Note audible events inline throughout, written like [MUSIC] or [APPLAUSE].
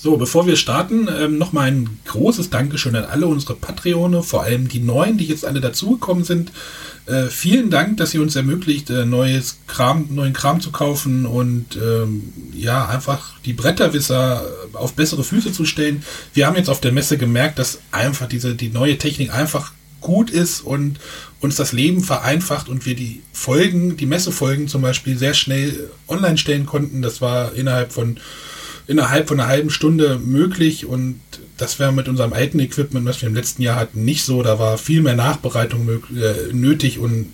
So, bevor wir starten, ähm, nochmal ein großes Dankeschön an alle unsere Patreone, vor allem die neuen, die jetzt alle dazugekommen sind. Äh, vielen Dank, dass ihr uns ermöglicht, äh, neues Kram, neuen Kram zu kaufen und ähm, ja, einfach die Bretterwisser auf bessere Füße zu stellen. Wir haben jetzt auf der Messe gemerkt, dass einfach diese, die neue Technik einfach gut ist und uns das Leben vereinfacht und wir die Folgen, die Messefolgen zum Beispiel sehr schnell online stellen konnten. Das war innerhalb von innerhalb von einer halben Stunde möglich und das wäre mit unserem alten Equipment, was wir im letzten Jahr hatten, nicht so. Da war viel mehr Nachbereitung äh, nötig und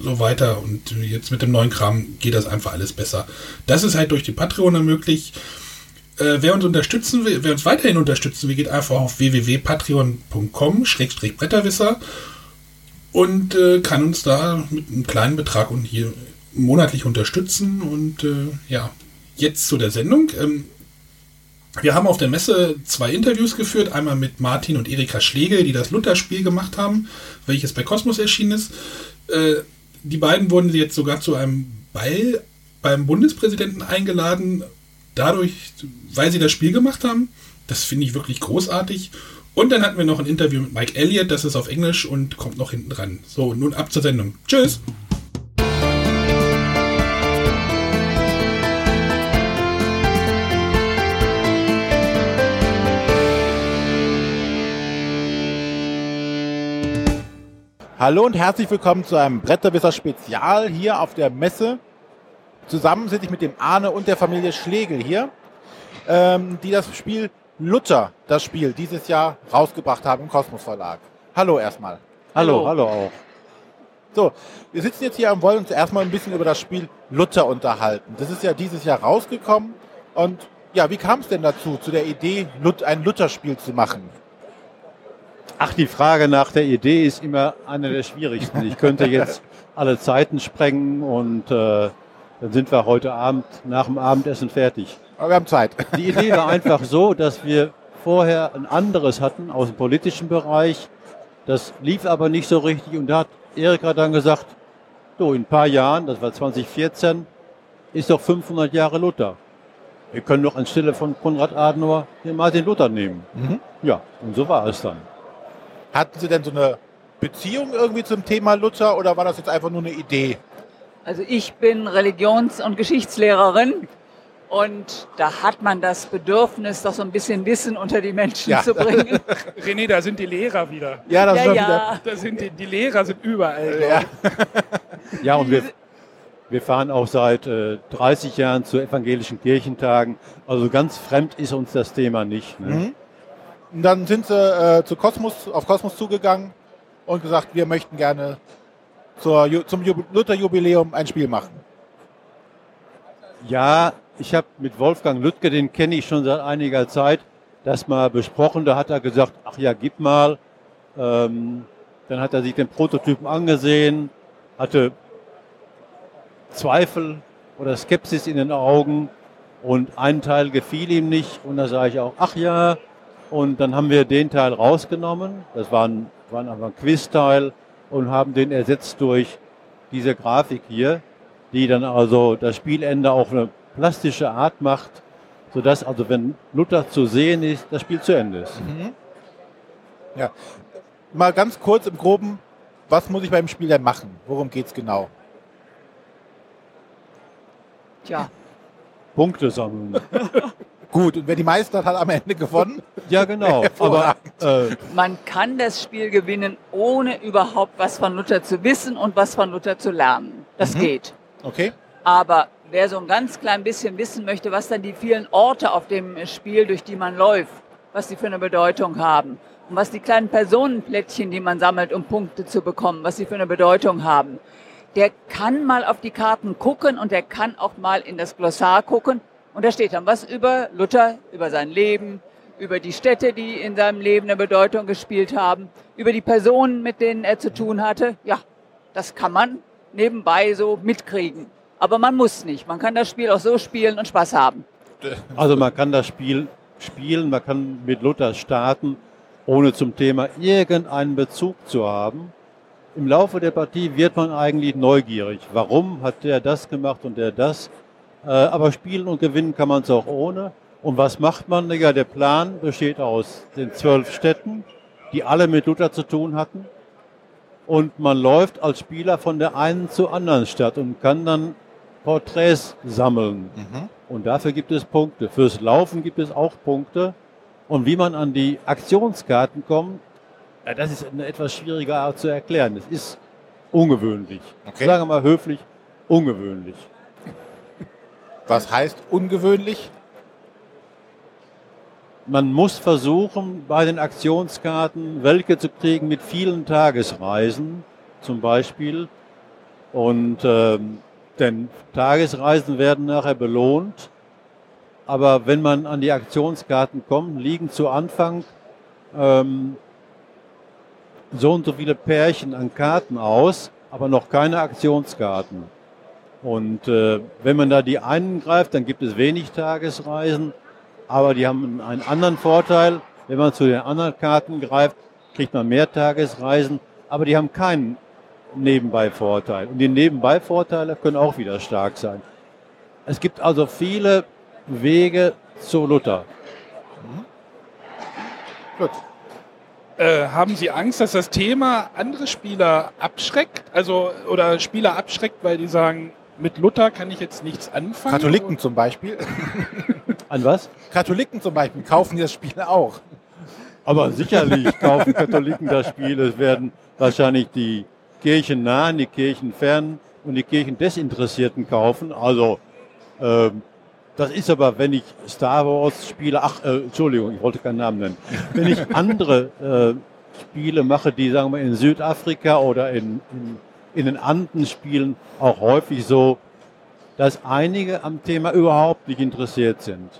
so weiter. Und jetzt mit dem neuen Kram geht das einfach alles besser. Das ist halt durch die Patreon möglich. Äh, wer uns unterstützen will, wer uns weiterhin unterstützen will, geht einfach auf www.patreon.com-bretterwisser und äh, kann uns da mit einem kleinen Betrag und hier monatlich unterstützen. Und äh, ja, jetzt zu der Sendung. Ähm, wir haben auf der Messe zwei Interviews geführt, einmal mit Martin und Erika Schlegel, die das Luther-Spiel gemacht haben, welches bei Kosmos erschienen ist. Äh, die beiden wurden jetzt sogar zu einem Ball beim Bundespräsidenten eingeladen, dadurch, weil sie das Spiel gemacht haben. Das finde ich wirklich großartig. Und dann hatten wir noch ein Interview mit Mike Elliott, das ist auf Englisch und kommt noch hinten dran. So, nun ab zur Sendung. Tschüss! Hallo und herzlich willkommen zu einem Bretterwisser Spezial hier auf der Messe. Zusammen sitze ich mit dem Arne und der Familie Schlegel hier, ähm, die das Spiel Luther, das Spiel, dieses Jahr rausgebracht haben im Kosmos Verlag. Hallo erstmal. Hallo, hallo auch. So, wir sitzen jetzt hier und wollen uns erstmal ein bisschen über das Spiel Luther unterhalten. Das ist ja dieses Jahr rausgekommen und ja, wie kam es denn dazu, zu der Idee, ein Luther-Spiel zu machen? Ach, die Frage nach der Idee ist immer eine der schwierigsten. Ich könnte jetzt alle Zeiten sprengen und äh, dann sind wir heute Abend nach dem Abendessen fertig. Aber wir haben Zeit. Die Idee war einfach so, dass wir vorher ein anderes hatten aus dem politischen Bereich. Das lief aber nicht so richtig und da hat Erika dann gesagt, so in ein paar Jahren, das war 2014, ist doch 500 Jahre Luther. Wir können doch anstelle von Konrad Adenauer den Martin Luther nehmen. Mhm. Ja, und so war es dann. Hatten Sie denn so eine Beziehung irgendwie zum Thema Luther oder war das jetzt einfach nur eine Idee? Also ich bin Religions- und Geschichtslehrerin und da hat man das Bedürfnis, doch so ein bisschen Wissen unter die Menschen ja. zu bringen. [LAUGHS] René, da sind die Lehrer wieder. Ja, das ja, ja. Wieder. Da sind die, die Lehrer sind überall. Ja, ja und wir, wir fahren auch seit äh, 30 Jahren zu evangelischen Kirchentagen. Also ganz fremd ist uns das Thema nicht. Ne? Mhm. Und dann sind sie äh, zu Kosmos, auf Kosmos zugegangen und gesagt, wir möchten gerne zur, zum Luther-Jubiläum ein Spiel machen. Ja, ich habe mit Wolfgang Lüttke, den kenne ich schon seit einiger Zeit, das mal besprochen. Da hat er gesagt, ach ja, gib mal. Ähm, dann hat er sich den Prototypen angesehen, hatte Zweifel oder Skepsis in den Augen und ein Teil gefiel ihm nicht. Und da sage ich auch, ach ja, und dann haben wir den Teil rausgenommen. Das war ein, war ein Quiz-Teil und haben den ersetzt durch diese Grafik hier, die dann also das Spielende auf eine plastische Art macht, sodass also wenn Luther zu sehen ist, das Spiel zu Ende ist. Mhm. Ja. Mal ganz kurz im Groben, was muss ich beim Spiel denn machen? Worum geht es genau? Tja. Punkte sammeln. [LAUGHS] Gut, und wer die meisten hat, hat am Ende gewonnen. Ja, genau. [LAUGHS] Aber äh, man kann das Spiel gewinnen, ohne überhaupt was von Luther zu wissen und was von Luther zu lernen. Das mhm. geht. Okay. Aber wer so ein ganz klein bisschen wissen möchte, was dann die vielen Orte auf dem Spiel, durch die man läuft, was die für eine Bedeutung haben und was die kleinen Personenplättchen, die man sammelt, um Punkte zu bekommen, was sie für eine Bedeutung haben, der kann mal auf die Karten gucken und der kann auch mal in das Glossar gucken und da steht dann was über Luther, über sein Leben, über die Städte, die in seinem Leben eine Bedeutung gespielt haben, über die Personen, mit denen er zu tun hatte. Ja, das kann man nebenbei so mitkriegen. Aber man muss nicht. Man kann das Spiel auch so spielen und Spaß haben. Also man kann das Spiel spielen, man kann mit Luther starten, ohne zum Thema irgendeinen Bezug zu haben. Im Laufe der Partie wird man eigentlich neugierig. Warum hat der das gemacht und der das? Äh, aber spielen und gewinnen kann man es auch ohne. Und was macht man? Ja, der Plan besteht aus den zwölf Städten, die alle mit Luther zu tun hatten. Und man läuft als Spieler von der einen zur anderen Stadt und kann dann Porträts sammeln. Mhm. Und dafür gibt es Punkte. Fürs Laufen gibt es auch Punkte. Und wie man an die Aktionskarten kommt, ja, das ist eine etwas schwierige Art zu erklären. Es ist ungewöhnlich. Okay. Sagen wir mal höflich, ungewöhnlich. Was heißt ungewöhnlich? Man muss versuchen, bei den Aktionskarten welche zu kriegen mit vielen Tagesreisen zum Beispiel. Und ähm, denn Tagesreisen werden nachher belohnt. Aber wenn man an die Aktionskarten kommt, liegen zu Anfang ähm, so und so viele Pärchen an Karten aus, aber noch keine Aktionskarten. Und äh, wenn man da die einen greift, dann gibt es wenig Tagesreisen, aber die haben einen anderen Vorteil. Wenn man zu den anderen Karten greift, kriegt man mehr Tagesreisen, aber die haben keinen Nebenbei-Vorteil. Und die Nebenbei-Vorteile können auch wieder stark sein. Es gibt also viele Wege zu Luther. Gut. Äh, haben Sie Angst, dass das Thema andere Spieler abschreckt? Also, oder Spieler abschreckt, weil die sagen, mit Luther kann ich jetzt nichts anfangen? Katholiken zum Beispiel. An was? Katholiken zum Beispiel kaufen das Spiel auch. Aber sicherlich kaufen Katholiken das Spiel. Es werden wahrscheinlich die kirchennahen, die kirchenfernen und die kirchendesinteressierten kaufen. Also ähm, das ist aber, wenn ich Star Wars spiele, ach, äh, Entschuldigung, ich wollte keinen Namen nennen. Wenn ich andere äh, Spiele mache, die, sagen wir, in Südafrika oder in, in, in den Anden spielen, auch häufig so, dass einige am Thema überhaupt nicht interessiert sind.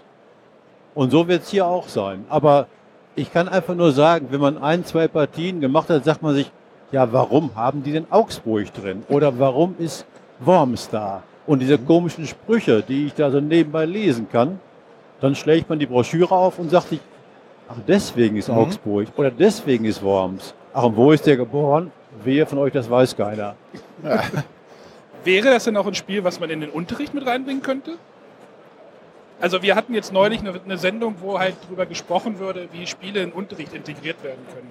Und so wird es hier auch sein. Aber ich kann einfach nur sagen, wenn man ein, zwei Partien gemacht hat, sagt man sich, ja, warum haben die denn Augsburg drin? Oder warum ist Worms da? Und diese komischen Sprüche, die ich da so nebenbei lesen kann, dann schlägt man die Broschüre auf und sagt sich, ach, deswegen ist Mhm. Augsburg oder deswegen ist Worms. Ach, und wo ist der geboren? Wer von euch, das weiß keiner. [LAUGHS] Wäre das denn auch ein Spiel, was man in den Unterricht mit reinbringen könnte? Also wir hatten jetzt neulich eine, eine Sendung, wo halt drüber gesprochen würde, wie Spiele in Unterricht integriert werden können.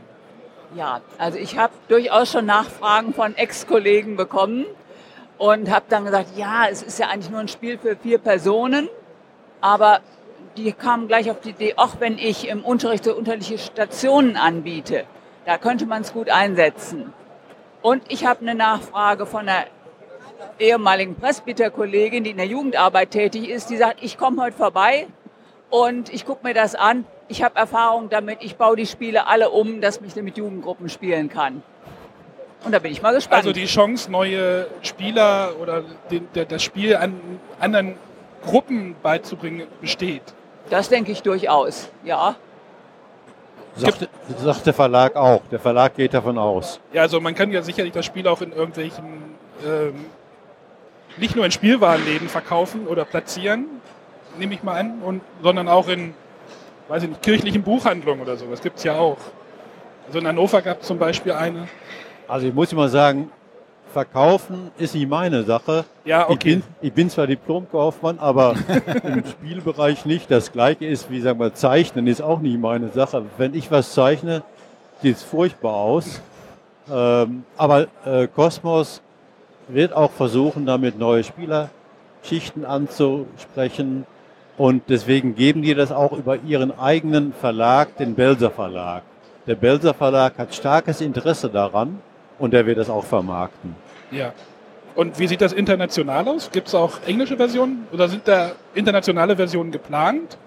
Ja, also ich habe durchaus schon Nachfragen von Ex-Kollegen bekommen und habe dann gesagt, ja, es ist ja eigentlich nur ein Spiel für vier Personen, aber die kamen gleich auf die Idee, auch wenn ich im Unterricht so unterschiedliche Stationen anbiete, da könnte man es gut einsetzen. Und ich habe eine Nachfrage von einer ehemaligen Presbyter-Kollegin, die in der Jugendarbeit tätig ist, die sagt, ich komme heute vorbei und ich gucke mir das an. Ich habe Erfahrung damit, ich baue die Spiele alle um, dass ich mit Jugendgruppen spielen kann. Und da bin ich mal gespannt. Also die Chance, neue Spieler oder den, der, das Spiel an anderen Gruppen beizubringen, besteht. das denke ich durchaus, ja. Sagt, sagt der Verlag auch. Der Verlag geht davon aus. Ja, also man kann ja sicherlich das Spiel auch in irgendwelchen, ähm, nicht nur in Spielwarenläden verkaufen oder platzieren, nehme ich mal an, und, sondern auch in, weiß ich nicht, kirchlichen Buchhandlungen oder so. Das gibt es ja auch. Also in Hannover gab es zum Beispiel eine. Also ich muss immer sagen, verkaufen ist nicht meine Sache. Ja, Ich okay. bin, ich bin zwar Diplomkaufmann, aber [LAUGHS] im Spielbereich nicht. Das gleiche ist, wie sagen wir, Zeichnen ist auch nicht meine Sache. Wenn ich was zeichne, sieht es furchtbar aus. Ähm, aber äh, Cosmos wird auch versuchen, damit neue Spielerschichten anzusprechen. Und deswegen geben die das auch über ihren eigenen Verlag, den Belser Verlag. Der Belser Verlag hat starkes Interesse daran und der wird das auch vermarkten. Ja. Und wie sieht das international aus? Gibt es auch englische Versionen oder sind da internationale Versionen geplant?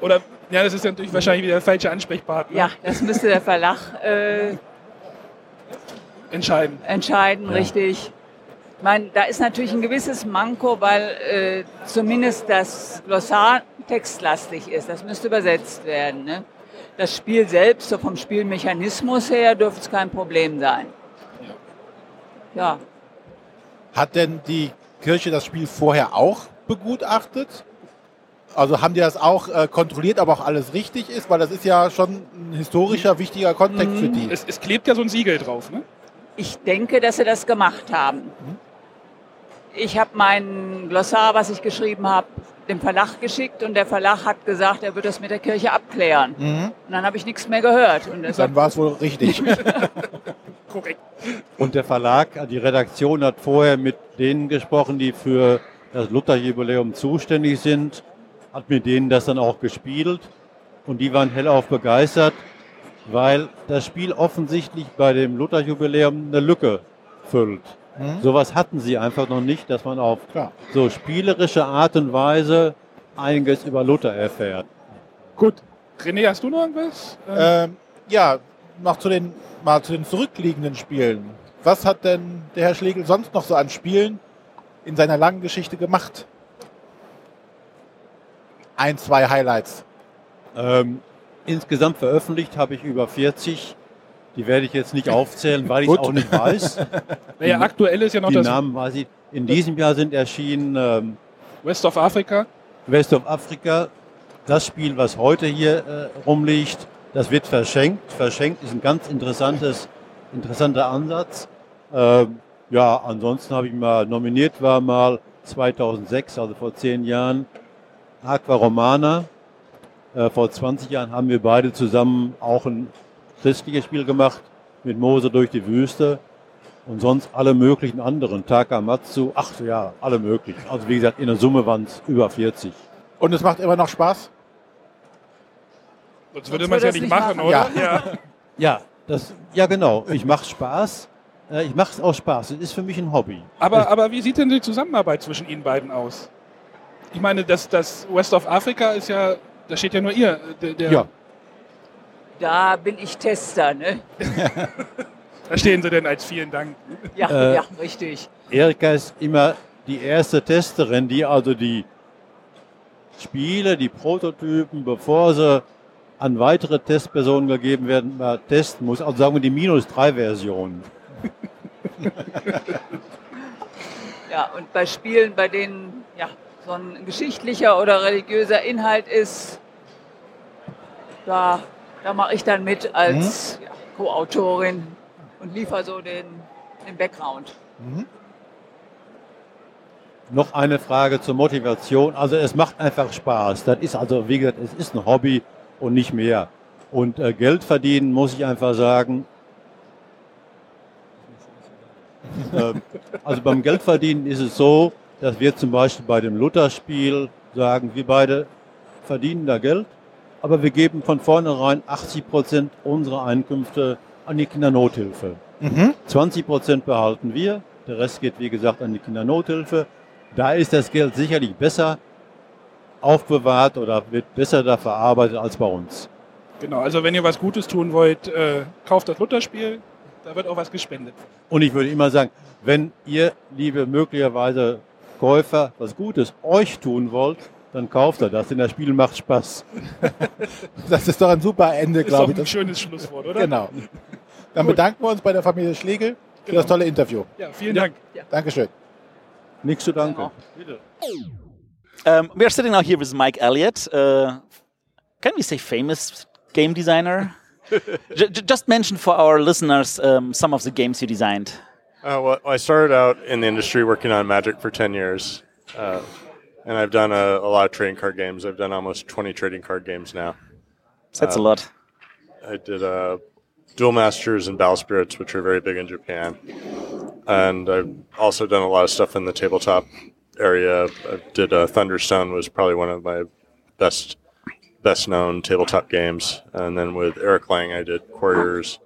Oder, ja, das ist ja natürlich wahrscheinlich wieder der falsche Ansprechpartner. Ja, das müsste der Verlag äh, Entscheiden. entscheiden, richtig. Ich meine, da ist natürlich ein gewisses Manko, weil äh, zumindest das Glossar textlastig ist. Das müsste übersetzt werden. Ne? Das Spiel selbst, so vom Spielmechanismus her, dürfte es kein Problem sein. Ja, Hat denn die Kirche das Spiel vorher auch begutachtet? Also haben die das auch äh, kontrolliert, ob auch alles richtig ist? Weil das ist ja schon ein historischer, wichtiger Kontext für die. Es, es klebt ja so ein Siegel drauf, ne? ich denke, dass sie das gemacht haben. Ich habe mein Glossar, was ich geschrieben habe, dem Verlag geschickt und der Verlag hat gesagt, er wird das mit der Kirche abklären. Mhm. Und dann habe ich nichts mehr gehört. Und Dann war es wohl richtig. [LAUGHS] Korrekt. Und der Verlag, die Redaktion hat vorher mit denen gesprochen, die für das Lutherjubiläum zuständig sind, hat mit denen das dann auch gespielt und die waren hellauf begeistert, weil das Spiel offensichtlich bei dem Lutherjubiläum eine Lücke füllt. Mhm. Sowas hatten sie einfach noch nicht, dass man auf Klar. so spielerische Art und Weise einiges über Luther erfährt. Gut. René, hast du noch irgendwas? Äh, ähm, ja, noch zu den, mal zu den zurückliegenden Spielen. Was hat denn der Herr Schlegel sonst noch so an Spielen in seiner langen Geschichte gemacht? Ein, zwei Highlights. Ähm, insgesamt veröffentlicht habe ich über 40. Die werde ich jetzt nicht aufzählen, weil ich Gut. auch nicht weiß. [LAUGHS] naja, aktuell ist ja noch Die das Namen weiß ich. In diesem Jahr sind erschienen ähm, West of Africa. West of Africa. Das Spiel, was heute hier äh, rumliegt, das wird verschenkt. Verschenkt ist ein ganz interessantes, interessanter Ansatz. Ähm, ja, ansonsten habe ich mal nominiert, war mal 2006, also vor zehn Jahren, Aqua Romana. Äh, vor 20 Jahren haben wir beide zusammen auch ein christliches Spiel gemacht mit Mose durch die Wüste und sonst alle möglichen anderen. Takamatsu, ach ja, alle möglichen. Also wie gesagt, in der Summe waren es über 40. Und es macht immer noch Spaß? Sonst würde man es ja nicht machen, machen. oder? Ja. [LAUGHS] Ja, das, ja genau. Ich mache Spaß. Äh, Ich mache es aus Spaß. Es ist für mich ein Hobby. Aber, aber wie sieht denn die Zusammenarbeit zwischen Ihnen beiden aus? Ich meine, das, das West of Africa ist ja, da steht ja nur ihr. Der, der, Ja. Da bin ich Tester, ne? [LAUGHS] Da stehen Sie denn als vielen Dank. Ja, Äh, ja, richtig. Erika ist immer die erste Testerin, die also die Spiele, die Prototypen, bevor sie an weitere Testpersonen gegeben werden, mal testen muss. Also sagen wir die minus 3 Version. [LAUGHS] Ja, und bei Spielen, bei denen ja, so ein geschichtlicher oder religiöser Inhalt ist, da, da mache ich dann mit als ja, Co-Autorin und liefere so den, den Background. Noch eine Frage zur Motivation. Also es macht einfach Spaß. Das ist also, wie gesagt, es ist ein Hobby und nicht mehr. Und äh, Geld verdienen, muss ich einfach sagen. [LAUGHS] ähm, also beim Geldverdienen ist es so, dass wir zum Beispiel bei dem Lutherspiel sagen, wir beide verdienen da Geld, aber wir geben von vornherein 80 Prozent unserer Einkünfte an die Kindernothilfe. Mhm. 20 Prozent behalten wir, der Rest geht wie gesagt an die Kindernothilfe. Da ist das Geld sicherlich besser aufbewahrt oder wird besser da verarbeitet als bei uns. Genau, also wenn ihr was Gutes tun wollt, äh, kauft das Lutherspiel. Da wird auch was gespendet. Und ich würde immer sagen, wenn ihr, liebe möglicherweise Käufer, was Gutes euch tun wollt, dann kauft er das, denn das Spiel macht Spaß. [LAUGHS] Das ist doch ein super Ende, Ist doch glaube ein ich. schönes Schlusswort, oder? Genau. Dann Gut. bedanken wir uns bei der Familie Schlegel für Genau. das tolle Interview. Ja, vielen Dank. Dankeschön. Nichts zu danken. Genau. Um, we are sitting now here with Mike Elliott. Uh, can we say famous game designer? [LAUGHS] J- j- just mention for our listeners um, some of the games you designed. Uh, well, I started out in the industry working on Magic for 10 years. Uh, and I've done a, a lot of trading card games. I've done almost 20 trading card games now. That's a Uh, lot. I did uh, Duel Masters and Battle Spirits, which are very big in Japan. And I've also done a lot of stuff in the tabletop area. I did uh, Thunderstone was probably one of my best best known tabletop games. And then with Eric Lang, I did Quarriors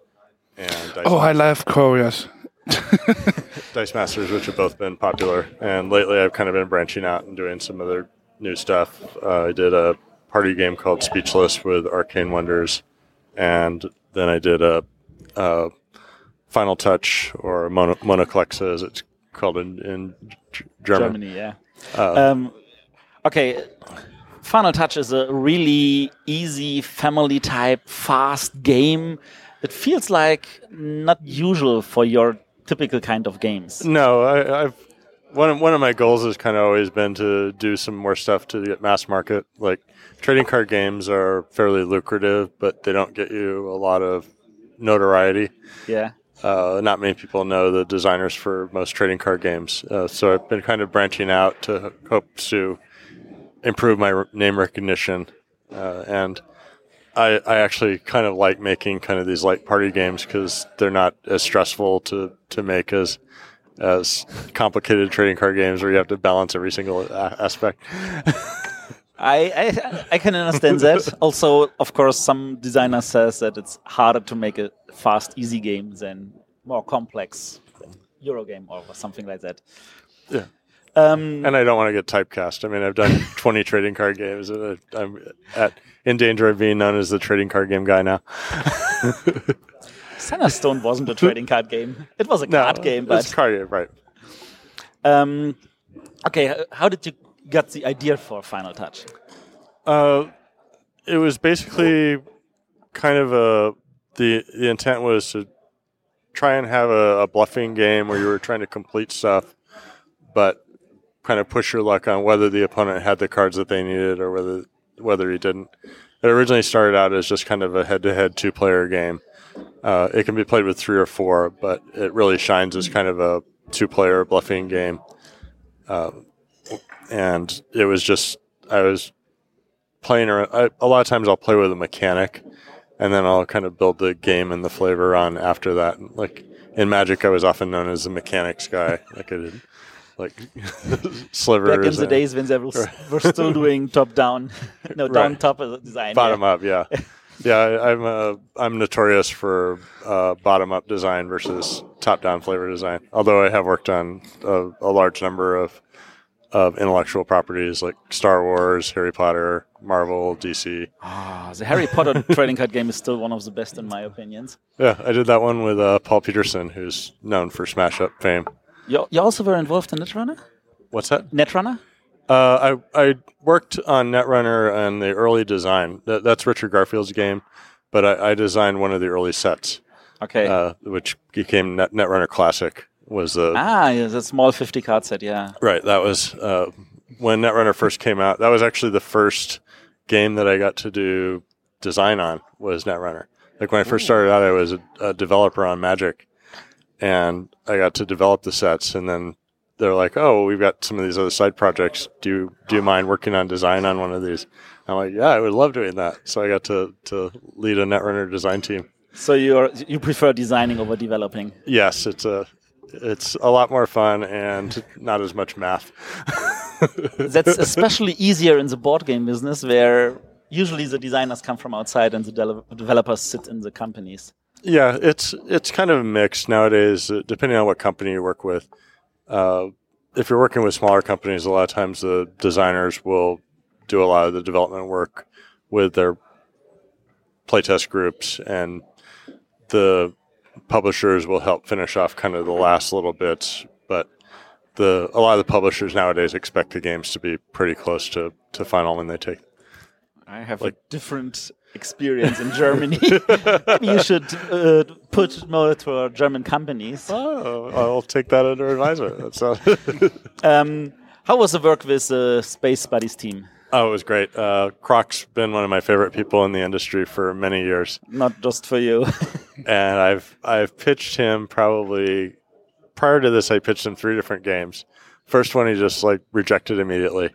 and Dice Oh, I love Quarriors. [LAUGHS] Dice Masters, which have both been popular. And lately, I've kind of been branching out and doing some other new stuff. Uh, I did a party game called Speechless with Arcane Wonders, and then I did a, a Final Touch or Mono, Monoclexa, as it's called in, in G- German. Germany, yeah. Uh, Um, okay, Final Touch is a really easy family type, fast game. It feels like not usual for your typical kind of games. No, I, I've one of, one of my goals has kind of always been to do some more stuff to get mass market. Like trading card games are fairly lucrative, but they don't get you a lot of notoriety. Yeah. Uh, not many people know the designers for most trading card games. Uh, so I've been kind of branching out to hope to improve my name recognition, uh, and I, I actually kind of like making kind of these light party games because they're not as stressful to, to make as as complicated trading card games where you have to balance every single a- aspect. [LAUGHS] I, I I can understand that. Also, of course, some designer says that it's harder to make a fast, easy game than more complex Euro game or something like that. Yeah. Um, And I don't want to get typecast. I mean, I've done 20 trading card games, and I'm at in danger of being known as the trading card game guy now. Stone wasn't a trading card game. It was a card game, but it's card game, right? um, okay. How did you get the idea for Final Touch? Uh, it was basically kind of a the the intent was to try and have a, a bluffing game where you were trying to complete stuff, but kind of push your luck on whether the opponent had the cards that they needed or whether whether he didn't. It originally started out as just kind of a head-to-head two-player game. Uh, it can be played with three or four, but it really shines as kind of a two-player bluffing game. Uh, and it was just I was playing around. I, a lot of times I'll play with a mechanic, and then I'll kind of build the game and the flavor on after that. Like in Magic, I was often known as the mechanics guy. Like I did, like slivers. Back in the and days when they were, [LAUGHS] were still doing top down, [LAUGHS] no down top design. bottom yeah. up, yeah, [LAUGHS] yeah. I, I'm uh, I'm notorious for uh, bottom up design versus top down flavor design. Although I have worked on a, a large number of of intellectual properties like Star Wars, Harry Potter, Marvel, DC. Ah, the Harry Potter trading card game is still one of the best in my opinions. Yeah, I did that one with uh, Paul Peterson, who's known for Smash Up fame. You, you also were involved in Netrunner? What's that? Netrunner? Uh, I I worked on Netrunner and the early design. That, that's Richard Garfield's game, but I, I designed one of the early sets, Okay. uh, which became Net, Netrunner Classic. Was the ah, yeah, the small 50 card set, yeah. right? That was uh, when Netrunner first came out. That was actually the first game that I got to do design on. Was Netrunner. Like when I first started out, I was a, a developer on Magic, and I got to develop the sets, and then they're like, "Oh, we've got some of these other side projects. Do you, do you mind working on design on one of these?" I'm like, "Yeah, I would love doing that." So I got to to lead a Netrunner design team. So you're you prefer designing over developing? Yes, it's a it's a lot more fun and not as much math. [LAUGHS] That's especially easier in the board game business where usually the designers come from outside and the de- developers sit in the companies. Yeah, it's it's kind of mixed nowadays, uh, depending on what company you work with. Uh, if you're working with smaller companies, a lot of times the designers will do a lot of the development work with their playtest groups, and the publishers will help finish off kind of the last little bits. But the a lot of the publishers nowadays expect the games to be pretty close to, to final when they take. I have Like- a different experience in Germany. [LAUGHS] You should uh, put more to our German companies. Oh, I'll take that under advisement. That's uh, [LAUGHS] Um, how was the work with the Space Buddies team? Oh, it was great. Uh, Croc's been one of my favorite people in the industry for many years, Not just for you. [LAUGHS] and I've I've pitched him probably prior to this. I pitched him three different games. First one he just like rejected immediately,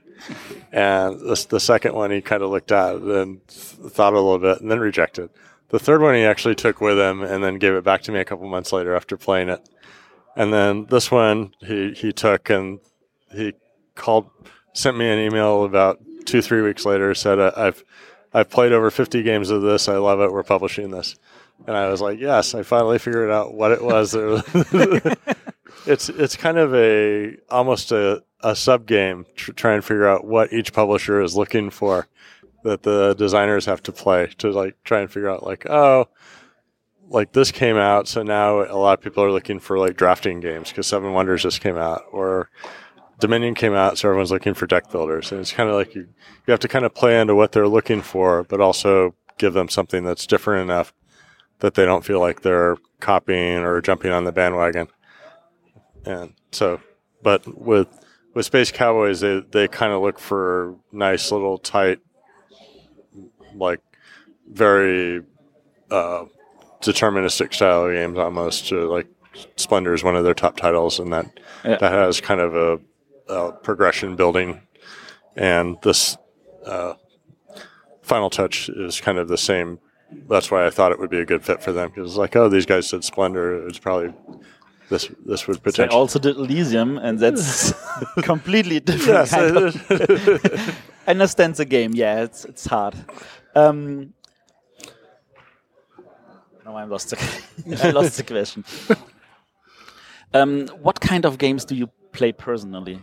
and the, the second one he kind of looked at and th- thought a little bit and then rejected. The third one he actually took with him and then gave it back to me a couple months later after playing it. And then this one he he took and he called sent me an email about two three weeks later said I've I've played over 50 games of this. I love it. We're publishing this. And I was like, yes, I finally figured out what it was. It's it's kind of a almost a, a sub game tr- try and figure out what each publisher is looking for that the designers have to play to like try and figure out like oh like this came out so now a lot of people are looking for like drafting games because seven wonders just came out or dominion came out so everyone's looking for deck builders. And it's kind of like you you have to kind of play into what they're looking for but also give them something that's different enough that they don't feel like they're copying or jumping on the bandwagon and so but with with space cowboys they they kind of look for nice little tight like very uh deterministic style of games almost uh, like splendor is one of their top titles and that Yeah. that has kind of a, a progression building and this uh, Final Touch is kind of the same. That's why I thought it would be a good fit for them because it's like, oh, these guys did Splendor. It's probably this this would They potentially. also did Elysium, and that's [LAUGHS] completely different. Yes, kind of- [LAUGHS] I understand the game. Yeah, it's it's hard. Um, no, I lost the [LAUGHS] I lost the question. Um, what kind of games do you play personally?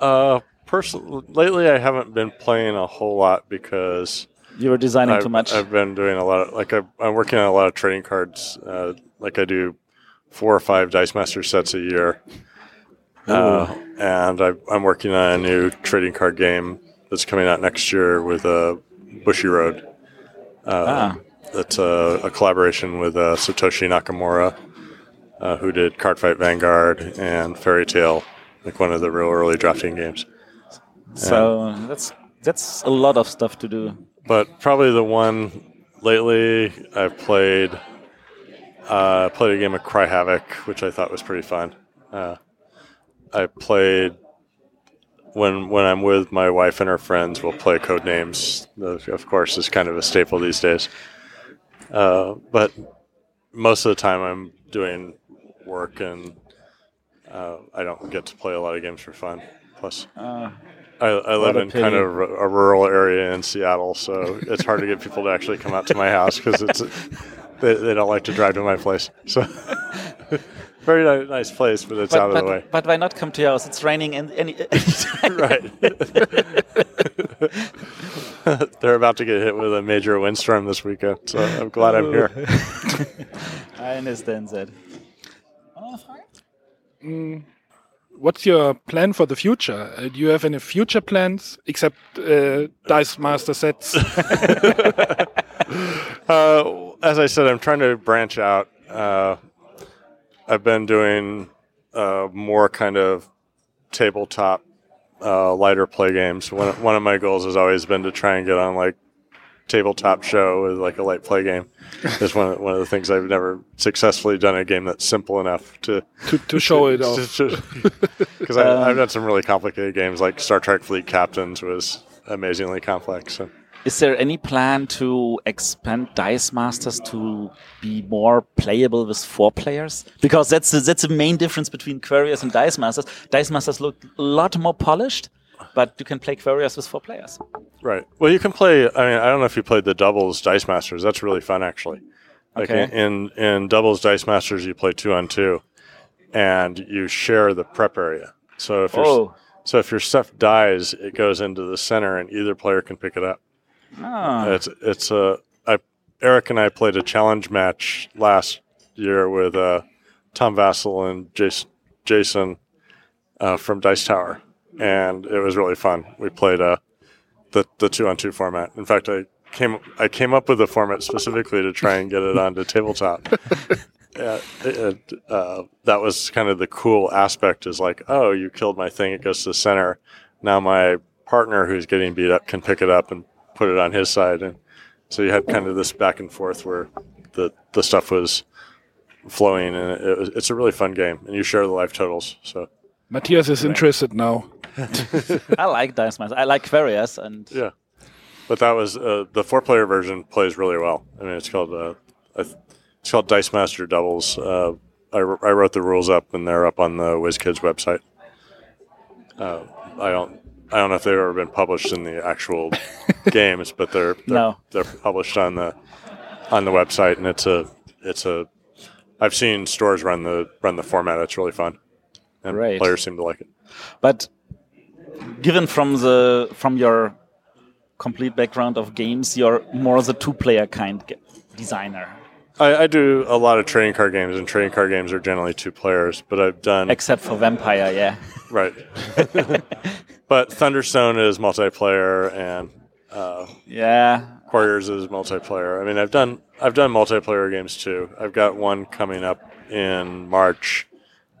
Uh, person lately, I haven't been playing a whole lot because You were designing I've, too much. I've been doing a lot of like I've, I'm working on a lot of trading cards. Uh, like I do four or five Dice Master sets a year, uh, and I, I'm working on a new trading card game that's coming out next year with uh, Bushiroad. ah, That's a, a collaboration with uh, Satoshi Nakamura, uh, who did Cardfight Vanguard and Fairy Tale, like one of the real early drafting games. so that's that's a lot of stuff to do. but probably the one lately I've played. Uh, played a game of Cry Havoc, which I thought was pretty fun. Uh, I played when when I'm with my wife and her friends. We'll play code names. Of course, is kind of a staple these days. Uh, but most of the time, I'm doing work, and uh, I don't get to play a lot of games for fun. Plus, Uh, I, I live in kind of a rural area in Seattle, so it's hard to get people to actually come out to my house because it's [LAUGHS] they, they don't like to drive to my place. So [LAUGHS] very nice place, but it's but, out of but, the way. but why not come to your house? It's raining and any, anytime. Right. [LAUGHS] They're about to get hit with a major windstorm this weekend, so I'm glad I'm here. [LAUGHS] I understand that. What's your plan for the future? Uh, do you have any future plans except uh, Dice Master sets? [LAUGHS] Uh, as I said, I'm trying to branch out. Uh, I've been doing uh, more kind of tabletop, uh, lighter play games. One, one of my goals has always been to try and get on like tabletop show with like a light play game. It's one of, one of the things I've never successfully done a game that's simple enough to to, to show it off. [LAUGHS] Because I've done some really complicated games like Star Trek Fleet Captains was amazingly complex. So. Is there any plan to expand Dice Masters to be more playable with four players? Because that's the, that's the main difference between Quarriors and Dice Masters. Dice Masters look a lot more polished, but you can play Quarriors with four players. Right. Well, you can play. I mean, I don't know if you played the doubles Dice Masters. That's really fun, actually. Like Okay. in in doubles Dice Masters, you play two on two, and you share the prep area. So if Oh. so if your stuff dies, it goes into the center, and either player can pick it up. Ah, It's it's a I Eric and I played a challenge match last year with uh, Tom Vasel and Jason Jason uh, from Dice Tower, and it was really fun. We played uh, the the two on two format. In fact, I came I came up with the format specifically to try and get it onto [LAUGHS] tabletop. Yeah, it, uh, that was kind of the cool aspect. Is like, oh, you killed my thing; it goes to the center. Now my partner, who's getting beat up, can pick it up and put it on his side, and so you had kind of this back and forth where the the stuff was flowing, and it, was, it's a really fun game, and you share the life totals. So Matthias is interested now. [LAUGHS] I like Dice Masters. I like Quarriors, and yeah, but that was uh, the four player version plays really well. I mean, it's called uh, it's called Dice Master Doubles. Uh, I, I wrote the rules up, and they're up on the WizKids website. Uh, I don't. I don't know if they've ever been published in the actual [LAUGHS] games, but they're they're, No. they're published on the on the website, and it's a it's a. I've seen stores run the run the format. It's really fun, and Great. players seem to like it. but given from the from your complete background of games, you're more the two-player kind designer, I, I do a lot of trading card games, and trading card games are generally two players. But I've done except for Vampire. Yeah. [LAUGHS] right. [LAUGHS] but Thunderstone is multiplayer, and uh, Yeah. Quarriors is multiplayer. I mean, I've done I've done multiplayer games too. I've got one coming up in March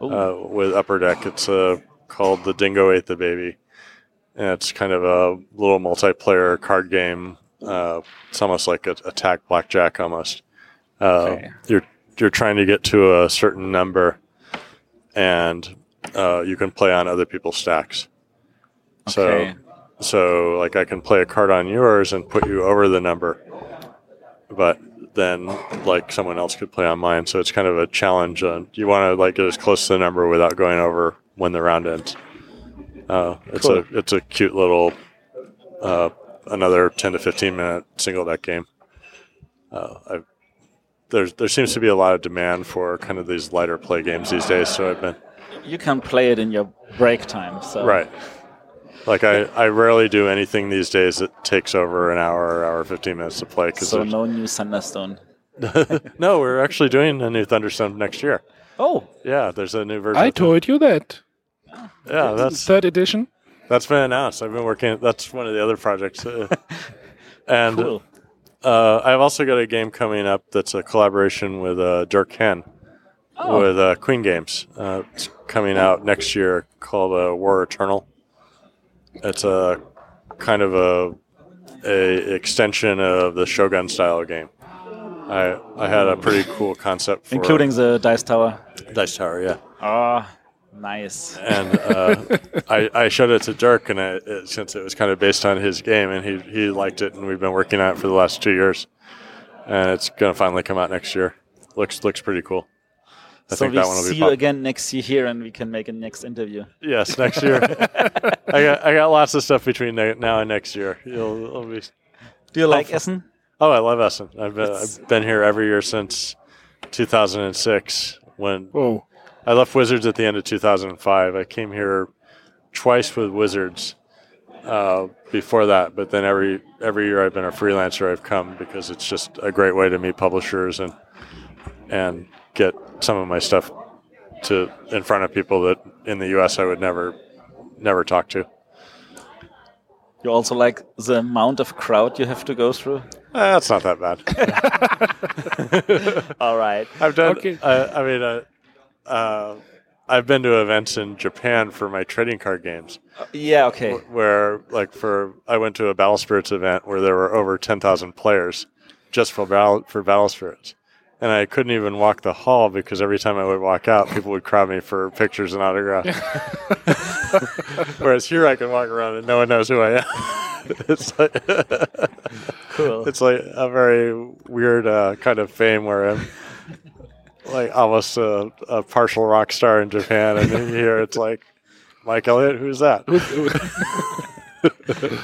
uh, with Upper Deck. It's uh, called The Dingo Ate the Baby, and it's kind of a little multiplayer card game. Uh, it's almost like a attack blackjack almost. Uh, Okay. You're you're trying to get to a certain number, and uh, you can play on other people's stacks. Okay. So So like I can play a card on yours and put you over the number, but then like someone else could play on mine. So it's kind of a challenge. On, you want to like get as close to the number without going over when the round ends. Uh, it's Cool. a it's a cute little uh, another ten to fifteen minute single deck game. Uh, I, there's there seems to be a lot of demand for kind of these lighter play games these days. So I've been You can play it in your break time. So right. Like I, I rarely do anything these days that takes over an hour, hour fifteen minutes to play. Cause So there's- no new Thunderstone. [LAUGHS] no, we're actually doing a new Thunderstone next year. Oh, Yeah, there's a new version. I of told you that. Yeah, that's Third edition. that's been announced. I've been working. That's one of the other projects. uh, [LAUGHS] and cool. Uh, I've also got a game coming up that's a collaboration with uh, Dirk Henn Oh. with uh, Queen Games. Uh, it's coming out next year called uh, War Eternal. It's a kind of a a extension of the Shogun style game. I I had a pretty cool concept for Including the Dice Tower. Dice Tower. Yeah. Oh, nice. and uh, [LAUGHS] I, I showed it to Dirk, and it, it, since it was kind of based on his game, and he, he liked it, and we've been working on it for the last two years, and it's going to finally come out next year. looks looks pretty cool. I so think we that one will see be you pop- again next year here, and we can make a next interview. Yes, next year. [LAUGHS] I got I got lots of stuff between now and next year. You'll, you'll be. Do you like Essen? Oh, I love Essen. I've been, I've been here every year since 2006 when Whoa. I left Wizards at the end of 2005. I came here twice with Wizards uh, before that, but then every every year I've been a freelancer. I've come because it's just a great way to meet publishers and and get some of my stuff to in front of people that in the U.S. I would never never talk to. You also like the amount of crowd you have to go through? Eh, that's not that bad. [LAUGHS] All right. I've done. Okay. I, I mean, uh, uh, I've been to events in Japan for my trading card games. Yeah, okay. where like for I went to a Battle Spirits event where there were over ten thousand players just for battle for Battle Spirits, and I couldn't even walk the hall because every time I would walk out, people would crowd me for pictures and autographs. [LAUGHS] Whereas here, I can walk around and no one knows who I am. [LAUGHS] it's like Cool. [LAUGHS] it's like a very weird uh, kind of fame where I'm like almost a, a partial rock star in Japan, and then here it's like Mike Elliott, who's that? [LAUGHS]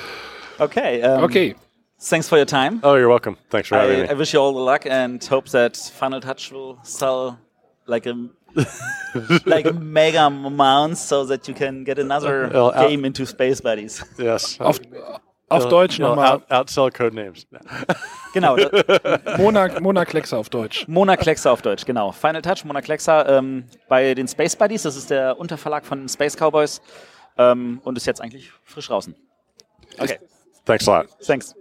Okay. Um, Okay. Thanks for your time. Oh, you're welcome. Thanks for having I, me. I wish you all the luck and hope that Final Touch will sell like a [LAUGHS] like a mega amount so that you can get another It'll out- game into Space Buddies. yes. Auf, [LAUGHS] auf Deutsch nochmal. Out, outsell code names. Genau. Mona, Mona Kleckser auf Deutsch. Mona Kleckser auf Deutsch, genau. Final Touch, Mona Kleckser ähm, bei den Space Buddies. Das ist der Unterverlag von Space Cowboys ähm, und ist jetzt eigentlich frisch draußen. Okay, Thanks a lot. thanks.